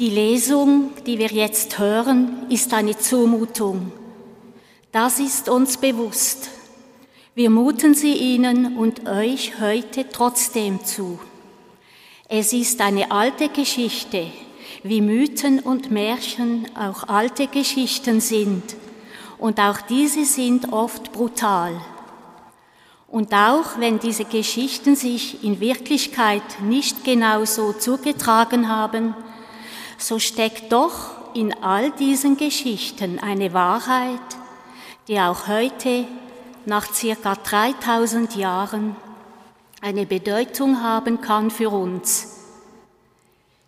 Die Lesung, die wir jetzt hören, ist eine Zumutung. Das ist uns bewusst. Wir muten sie Ihnen und euch heute trotzdem zu. Es ist eine alte Geschichte, wie Mythen und Märchen auch alte Geschichten sind. Und auch diese sind oft brutal. Und auch wenn diese Geschichten sich in Wirklichkeit nicht genau so zugetragen haben, so steckt doch in all diesen Geschichten eine Wahrheit, die auch heute, nach circa 3000 Jahren, eine Bedeutung haben kann für uns,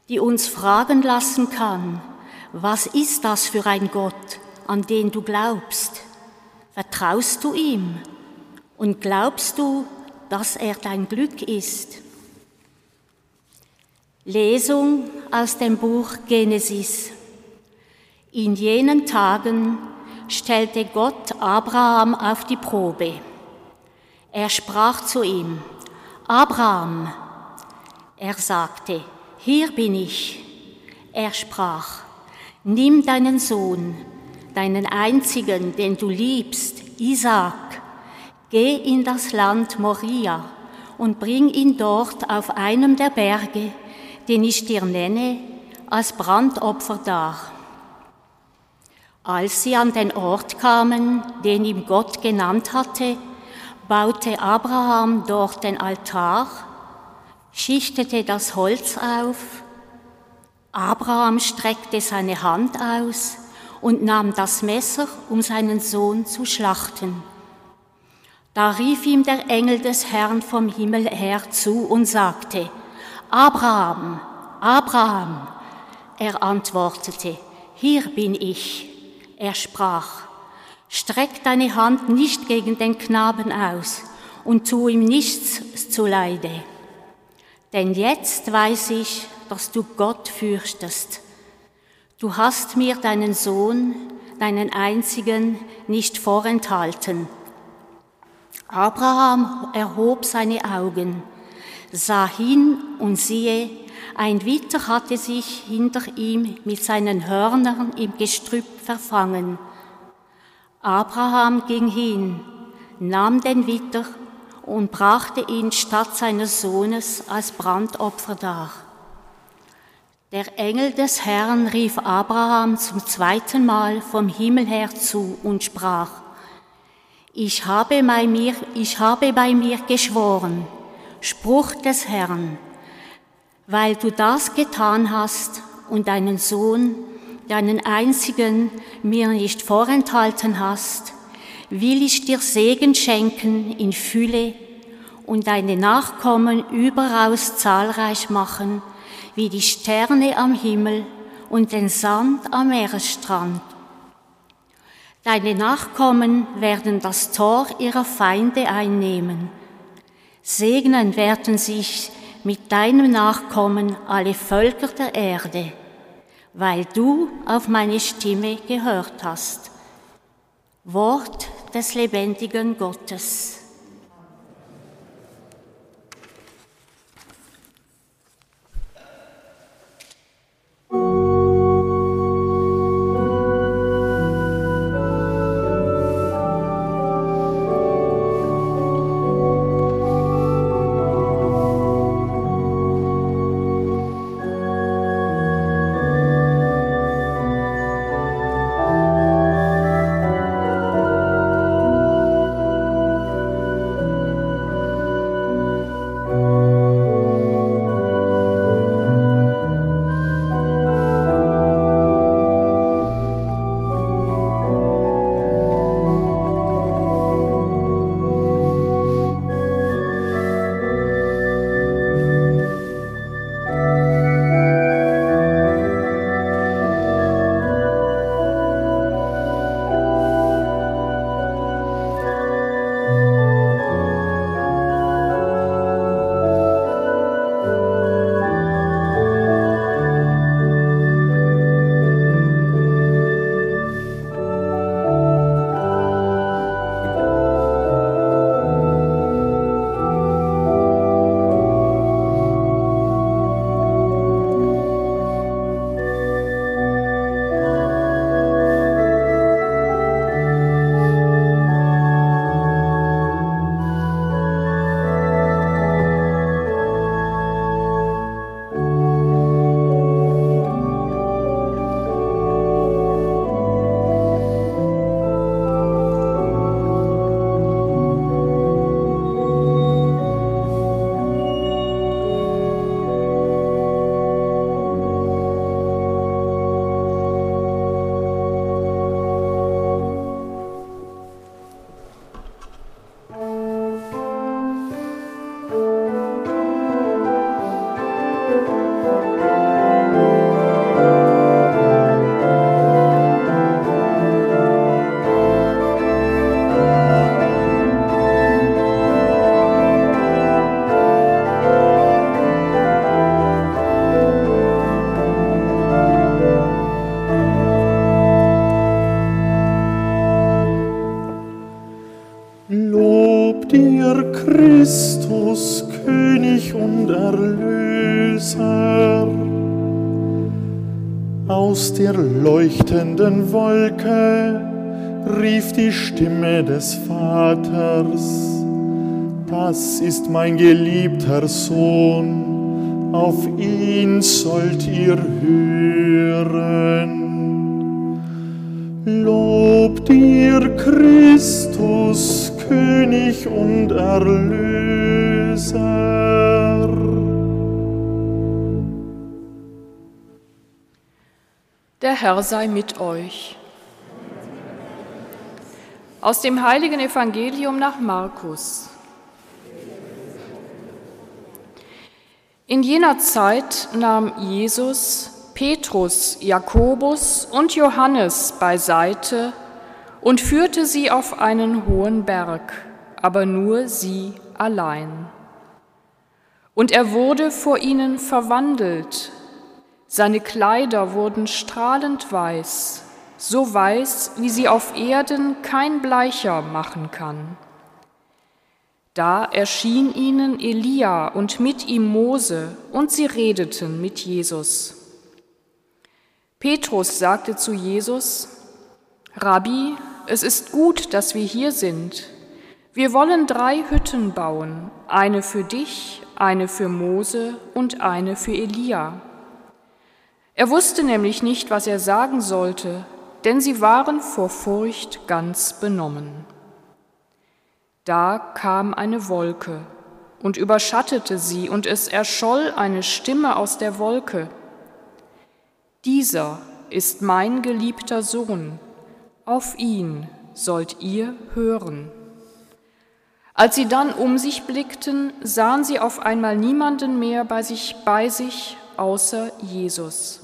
die uns fragen lassen kann, was ist das für ein Gott, an den du glaubst? Vertraust du ihm und glaubst du, dass er dein Glück ist? Lesung aus dem Buch Genesis. In jenen Tagen stellte Gott Abraham auf die Probe. Er sprach zu ihm, Abraham. Er sagte, hier bin ich. Er sprach, nimm deinen Sohn, deinen einzigen, den du liebst, Isaac, geh in das Land Moria und bring ihn dort auf einem der Berge, den ich dir nenne, als Brandopfer dar. Als sie an den Ort kamen, den ihm Gott genannt hatte, baute Abraham dort den Altar, schichtete das Holz auf, Abraham streckte seine Hand aus und nahm das Messer, um seinen Sohn zu schlachten. Da rief ihm der Engel des Herrn vom Himmel her zu und sagte, Abraham, Abraham. Er antwortete, hier bin ich. Er sprach, streck deine Hand nicht gegen den Knaben aus und tu ihm nichts zuleide. Denn jetzt weiß ich, dass du Gott fürchtest. Du hast mir deinen Sohn, deinen einzigen, nicht vorenthalten. Abraham erhob seine Augen, sah hin und siehe, ein Witter hatte sich hinter ihm mit seinen Hörnern im Gestrüpp verfangen. Abraham ging hin, nahm den Witter und brachte ihn statt seines Sohnes als Brandopfer dar. Der Engel des Herrn rief Abraham zum zweiten Mal vom Himmel her zu und sprach, ich habe bei mir, ich habe bei mir geschworen, Spruch des Herrn, weil du das getan hast und deinen Sohn, deinen einzigen, mir nicht vorenthalten hast, will ich dir Segen schenken in Fülle und deine Nachkommen überaus zahlreich machen, wie die Sterne am Himmel und den Sand am Meeresstrand. Deine Nachkommen werden das Tor ihrer Feinde einnehmen. Segnen werden sich mit deinem Nachkommen alle Völker der Erde weil du auf meine Stimme gehört hast. Wort des lebendigen Gottes. Aus der leuchtenden Wolke rief die Stimme des Vaters, das ist mein geliebter Sohn, auf ihn sollt ihr hören. Lobt ihr Christus, König und Erlöser. Der Herr sei mit euch. Aus dem heiligen Evangelium nach Markus. In jener Zeit nahm Jesus Petrus, Jakobus und Johannes beiseite und führte sie auf einen hohen Berg, aber nur sie allein. Und er wurde vor ihnen verwandelt, seine Kleider wurden strahlend weiß, so weiß, wie sie auf Erden kein Bleicher machen kann. Da erschien ihnen Elia und mit ihm Mose, und sie redeten mit Jesus. Petrus sagte zu Jesus, Rabbi, es ist gut, dass wir hier sind. Wir wollen drei Hütten bauen, eine für dich, eine für Mose und eine für Elia. Er wusste nämlich nicht, was er sagen sollte, denn sie waren vor Furcht ganz benommen. Da kam eine Wolke und überschattete sie, und es erscholl eine Stimme aus der Wolke. Dieser ist mein geliebter Sohn, auf ihn sollt ihr hören. Als sie dann um sich blickten, sahen sie auf einmal niemanden mehr bei sich, bei sich außer Jesus.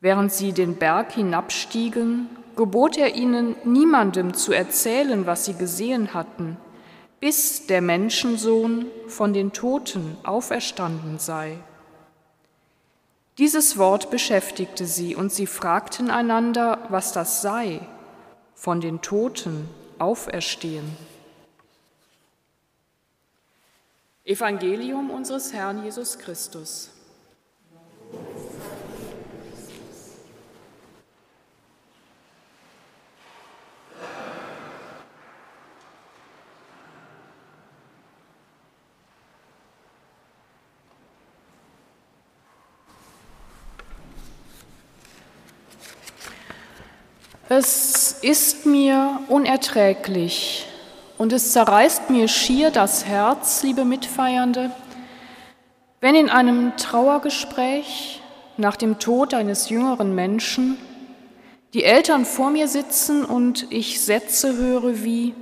Während sie den Berg hinabstiegen, gebot er ihnen, niemandem zu erzählen, was sie gesehen hatten, bis der Menschensohn von den Toten auferstanden sei. Dieses Wort beschäftigte sie, und sie fragten einander, was das sei, von den Toten auferstehen. Evangelium unseres Herrn Jesus Christus. Es ist mir unerträglich und es zerreißt mir schier das Herz, liebe Mitfeiernde, wenn in einem Trauergespräch nach dem Tod eines jüngeren Menschen die Eltern vor mir sitzen und ich Sätze höre wie,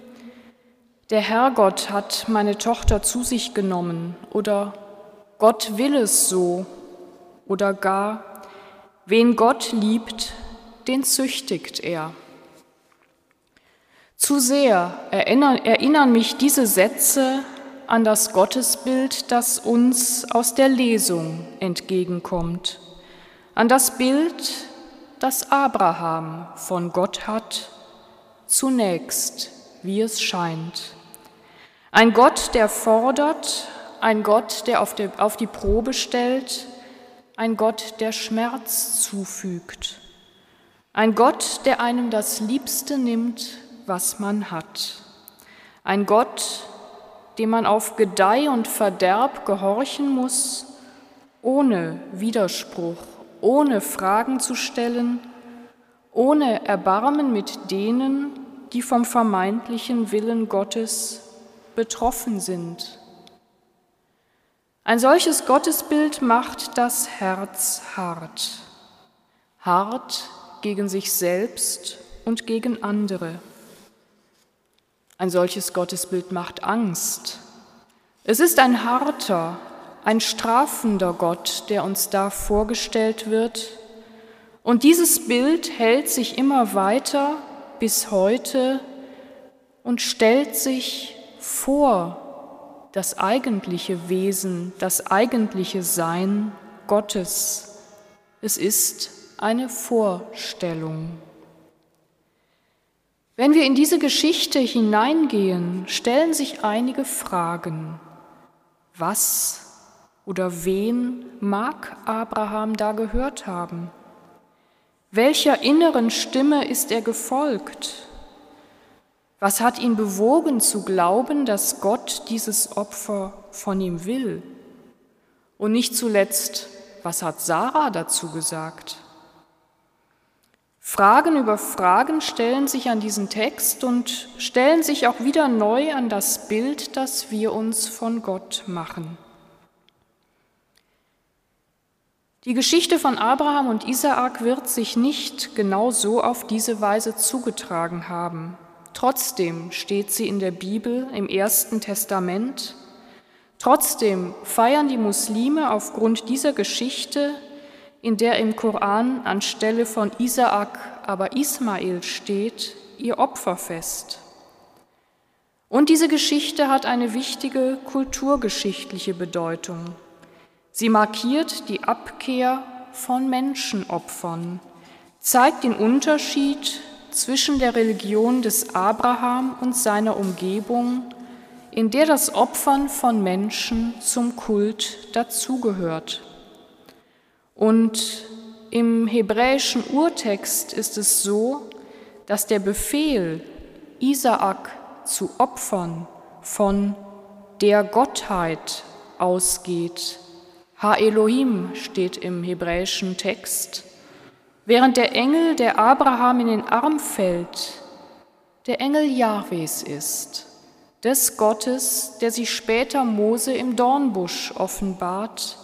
der Herrgott hat meine Tochter zu sich genommen oder Gott will es so oder gar, wen Gott liebt, den züchtigt er. Zu sehr erinnern mich diese Sätze an das Gottesbild, das uns aus der Lesung entgegenkommt, an das Bild, das Abraham von Gott hat, zunächst, wie es scheint. Ein Gott, der fordert, ein Gott, der auf die, auf die Probe stellt, ein Gott, der Schmerz zufügt. Ein Gott, der einem das Liebste nimmt, was man hat. Ein Gott, dem man auf Gedeih und Verderb gehorchen muss, ohne Widerspruch, ohne Fragen zu stellen, ohne Erbarmen mit denen, die vom vermeintlichen Willen Gottes betroffen sind. Ein solches Gottesbild macht das Herz hart, hart gegen sich selbst und gegen andere. Ein solches Gottesbild macht Angst. Es ist ein harter, ein strafender Gott, der uns da vorgestellt wird. Und dieses Bild hält sich immer weiter bis heute und stellt sich vor das eigentliche Wesen, das eigentliche Sein Gottes. Es ist eine Vorstellung. Wenn wir in diese Geschichte hineingehen, stellen sich einige Fragen. Was oder wen mag Abraham da gehört haben? Welcher inneren Stimme ist er gefolgt? Was hat ihn bewogen zu glauben, dass Gott dieses Opfer von ihm will? Und nicht zuletzt, was hat Sarah dazu gesagt? Fragen über Fragen stellen sich an diesen Text und stellen sich auch wieder neu an das Bild, das wir uns von Gott machen. Die Geschichte von Abraham und Isaak wird sich nicht genau so auf diese Weise zugetragen haben. Trotzdem steht sie in der Bibel im Ersten Testament. Trotzdem feiern die Muslime aufgrund dieser Geschichte in der im Koran anstelle von Isaak aber Ismael steht, ihr Opferfest. Und diese Geschichte hat eine wichtige kulturgeschichtliche Bedeutung. Sie markiert die Abkehr von Menschenopfern, zeigt den Unterschied zwischen der Religion des Abraham und seiner Umgebung, in der das Opfern von Menschen zum Kult dazugehört. Und im hebräischen Urtext ist es so, dass der Befehl, Isaak zu opfern, von der Gottheit ausgeht. Ha Elohim steht im hebräischen Text, während der Engel, der Abraham in den Arm fällt, der Engel Jahwes ist, des Gottes, der sich später Mose im Dornbusch offenbart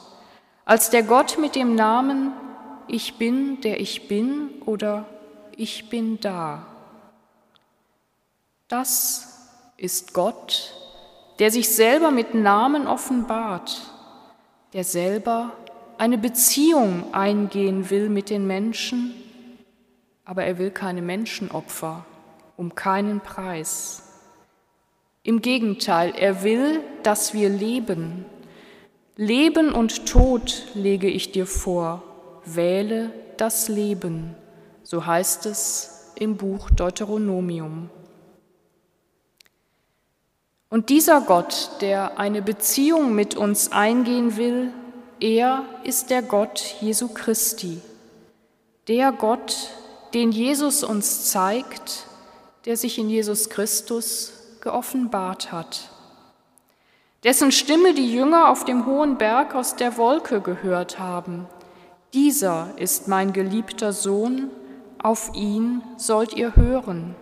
als der Gott mit dem Namen Ich bin, der ich bin oder Ich bin da. Das ist Gott, der sich selber mit Namen offenbart, der selber eine Beziehung eingehen will mit den Menschen, aber er will keine Menschenopfer, um keinen Preis. Im Gegenteil, er will, dass wir leben, Leben und Tod lege ich dir vor, wähle das Leben, so heißt es im Buch Deuteronomium. Und dieser Gott, der eine Beziehung mit uns eingehen will, er ist der Gott Jesu Christi, der Gott, den Jesus uns zeigt, der sich in Jesus Christus geoffenbart hat dessen Stimme die Jünger auf dem hohen Berg aus der Wolke gehört haben. Dieser ist mein geliebter Sohn, auf ihn sollt ihr hören.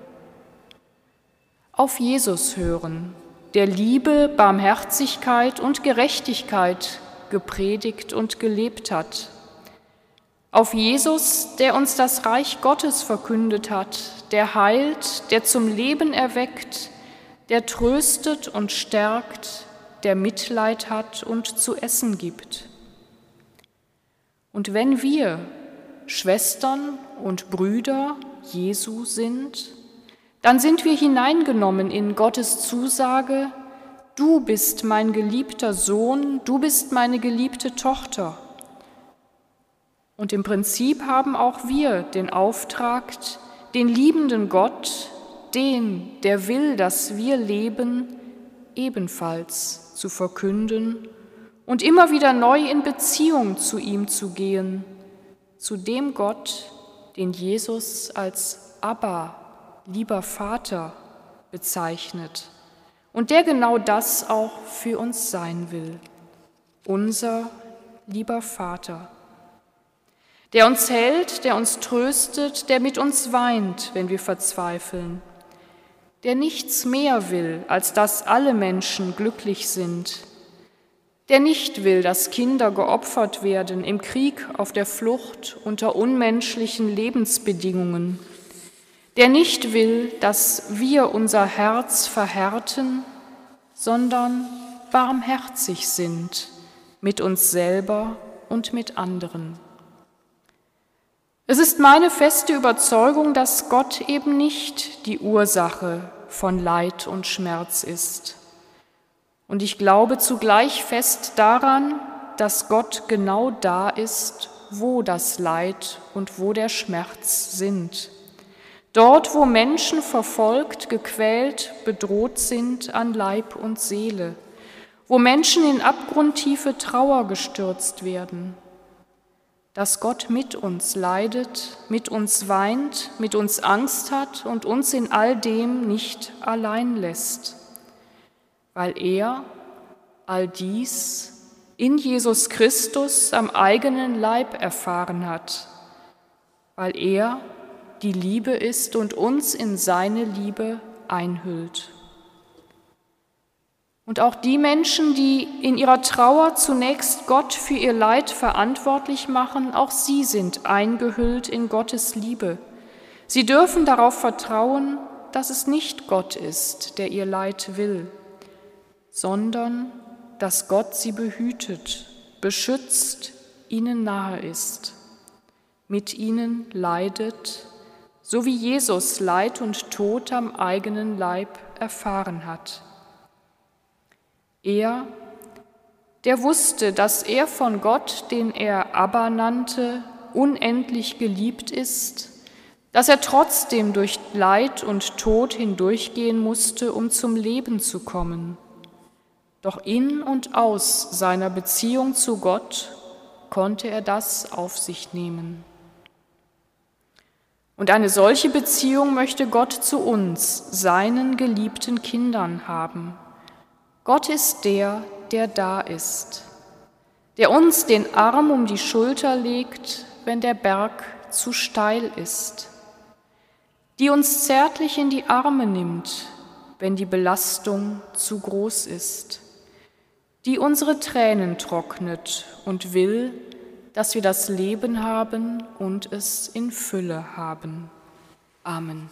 Auf Jesus hören, der Liebe, Barmherzigkeit und Gerechtigkeit gepredigt und gelebt hat. Auf Jesus, der uns das Reich Gottes verkündet hat, der heilt, der zum Leben erweckt, der tröstet und stärkt, der Mitleid hat und zu essen gibt. Und wenn wir Schwestern und Brüder Jesu sind, dann sind wir hineingenommen in Gottes Zusage, du bist mein geliebter Sohn, du bist meine geliebte Tochter. Und im Prinzip haben auch wir den Auftrag, den liebenden Gott, den, der will, dass wir leben, ebenfalls zu verkünden und immer wieder neu in Beziehung zu ihm zu gehen, zu dem Gott, den Jesus als Abba, lieber Vater, bezeichnet und der genau das auch für uns sein will, unser lieber Vater, der uns hält, der uns tröstet, der mit uns weint, wenn wir verzweifeln, der nichts mehr will, als dass alle Menschen glücklich sind, der nicht will, dass Kinder geopfert werden im Krieg, auf der Flucht, unter unmenschlichen Lebensbedingungen, der nicht will, dass wir unser Herz verhärten, sondern barmherzig sind mit uns selber und mit anderen. Es ist meine feste Überzeugung, dass Gott eben nicht die Ursache von Leid und Schmerz ist. Und ich glaube zugleich fest daran, dass Gott genau da ist, wo das Leid und wo der Schmerz sind. Dort, wo Menschen verfolgt, gequält, bedroht sind an Leib und Seele, wo Menschen in abgrundtiefe Trauer gestürzt werden, dass Gott mit uns leidet, mit uns weint, mit uns Angst hat und uns in all dem nicht allein lässt, weil er all dies in Jesus Christus am eigenen Leib erfahren hat, weil er die Liebe ist und uns in seine Liebe einhüllt. Und auch die Menschen, die in ihrer Trauer zunächst Gott für ihr Leid verantwortlich machen, auch sie sind eingehüllt in Gottes Liebe. Sie dürfen darauf vertrauen, dass es nicht Gott ist, der ihr Leid will, sondern dass Gott sie behütet, beschützt, ihnen nahe ist, mit ihnen leidet so wie Jesus Leid und Tod am eigenen Leib erfahren hat. Er, der wusste, dass er von Gott, den er Abba nannte, unendlich geliebt ist, dass er trotzdem durch Leid und Tod hindurchgehen musste, um zum Leben zu kommen. Doch in und aus seiner Beziehung zu Gott konnte er das auf sich nehmen. Und eine solche Beziehung möchte Gott zu uns, seinen geliebten Kindern, haben. Gott ist der, der da ist, der uns den Arm um die Schulter legt, wenn der Berg zu steil ist, die uns zärtlich in die Arme nimmt, wenn die Belastung zu groß ist, die unsere Tränen trocknet und will, dass wir das Leben haben und es in Fülle haben. Amen.